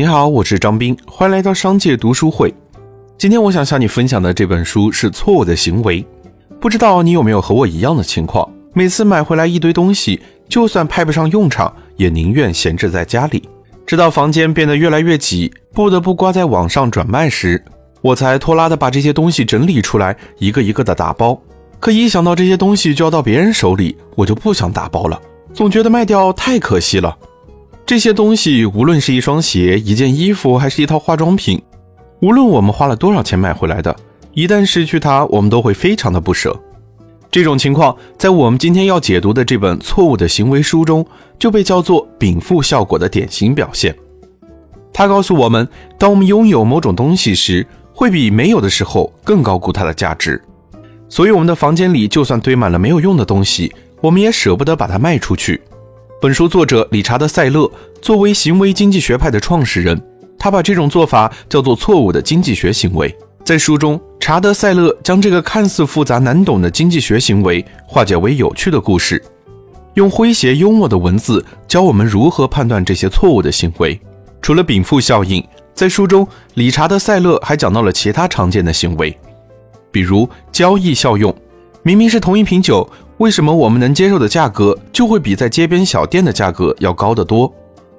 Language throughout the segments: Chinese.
你好，我是张斌，欢迎来到商界读书会。今天我想向你分享的这本书是《错误的行为》。不知道你有没有和我一样的情况？每次买回来一堆东西，就算派不上用场，也宁愿闲置在家里。直到房间变得越来越挤，不得不挂在网上转卖时，我才拖拉的把这些东西整理出来，一个一个的打包。可一想到这些东西就要到别人手里，我就不想打包了，总觉得卖掉太可惜了。这些东西，无论是一双鞋、一件衣服，还是一套化妆品，无论我们花了多少钱买回来的，一旦失去它，我们都会非常的不舍。这种情况，在我们今天要解读的这本《错误的行为》书中，就被叫做禀赋效果的典型表现。它告诉我们，当我们拥有某种东西时，会比没有的时候更高估它的价值。所以，我们的房间里就算堆满了没有用的东西，我们也舍不得把它卖出去。本书作者理查德·塞勒作为行为经济学派的创始人，他把这种做法叫做错误的经济学行为。在书中，查德·塞勒将这个看似复杂难懂的经济学行为化解为有趣的故事，用诙谐幽默的文字教我们如何判断这些错误的行为。除了禀赋效应，在书中，理查德·塞勒还讲到了其他常见的行为，比如交易效用。明明是同一瓶酒。为什么我们能接受的价格就会比在街边小店的价格要高得多？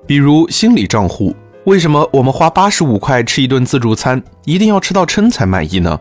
比如心理账户，为什么我们花八十五块吃一顿自助餐，一定要吃到撑才满意呢？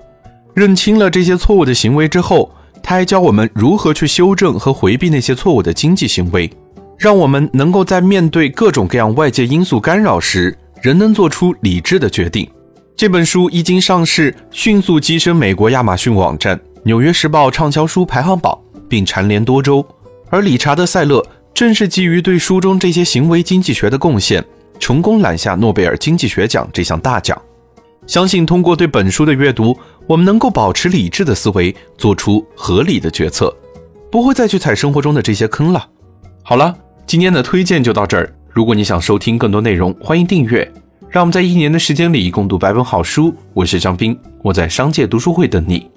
认清了这些错误的行为之后，他还教我们如何去修正和回避那些错误的经济行为，让我们能够在面对各种各样外界因素干扰时，仍能做出理智的决定。这本书一经上市，迅速跻身美国亚马逊网站、纽约时报畅销书排行榜。并蝉联多周，而理查德·塞勒正是基于对书中这些行为经济学的贡献，成功揽下诺贝尔经济学奖这项大奖。相信通过对本书的阅读，我们能够保持理智的思维，做出合理的决策，不会再去踩生活中的这些坑了。好了，今天的推荐就到这儿。如果你想收听更多内容，欢迎订阅。让我们在一年的时间里共读百本好书。我是张斌，我在商界读书会等你。